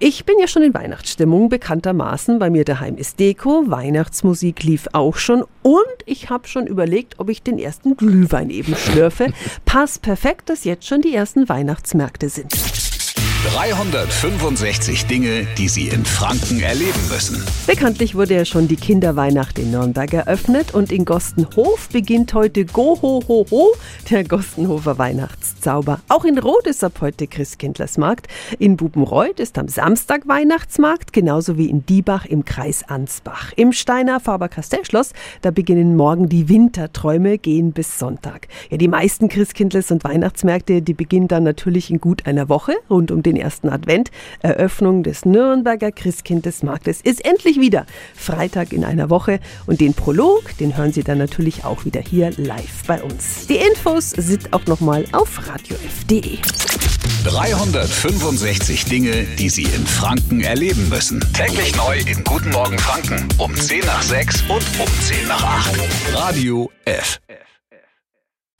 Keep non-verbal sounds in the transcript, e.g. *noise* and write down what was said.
Ich bin ja schon in Weihnachtsstimmung, bekanntermaßen. Bei mir daheim ist Deko, Weihnachtsmusik lief auch schon und ich habe schon überlegt, ob ich den ersten Glühwein eben schlürfe. *laughs* Passt perfekt, dass jetzt schon die ersten Weihnachtsmärkte sind. 365 Dinge, die Sie in Franken erleben müssen. Bekanntlich wurde ja schon die Kinderweihnacht in Nürnberg eröffnet und in Gostenhof beginnt heute Go Ho Ho der Gostenhofer Weihnachtszauber. Auch in Roth ist ab heute Christkindlersmarkt. In Bubenreuth ist am Samstag Weihnachtsmarkt, genauso wie in Diebach im Kreis Ansbach. Im Steiner Faber-Castell-Schloss, da beginnen morgen die Winterträume, gehen bis Sonntag. Ja, die meisten Christkindles- und Weihnachtsmärkte, die beginnen dann natürlich in gut einer Woche rund um den den ersten Advent. Eröffnung des Nürnberger Christkindesmarktes ist endlich wieder Freitag in einer Woche. Und den Prolog, den hören Sie dann natürlich auch wieder hier live bei uns. Die Infos sind auch nochmal auf radiof.de. 365 Dinge, die Sie in Franken erleben müssen. Täglich neu in Guten Morgen Franken um 10 nach 6 und um 10 nach 8. Radio F.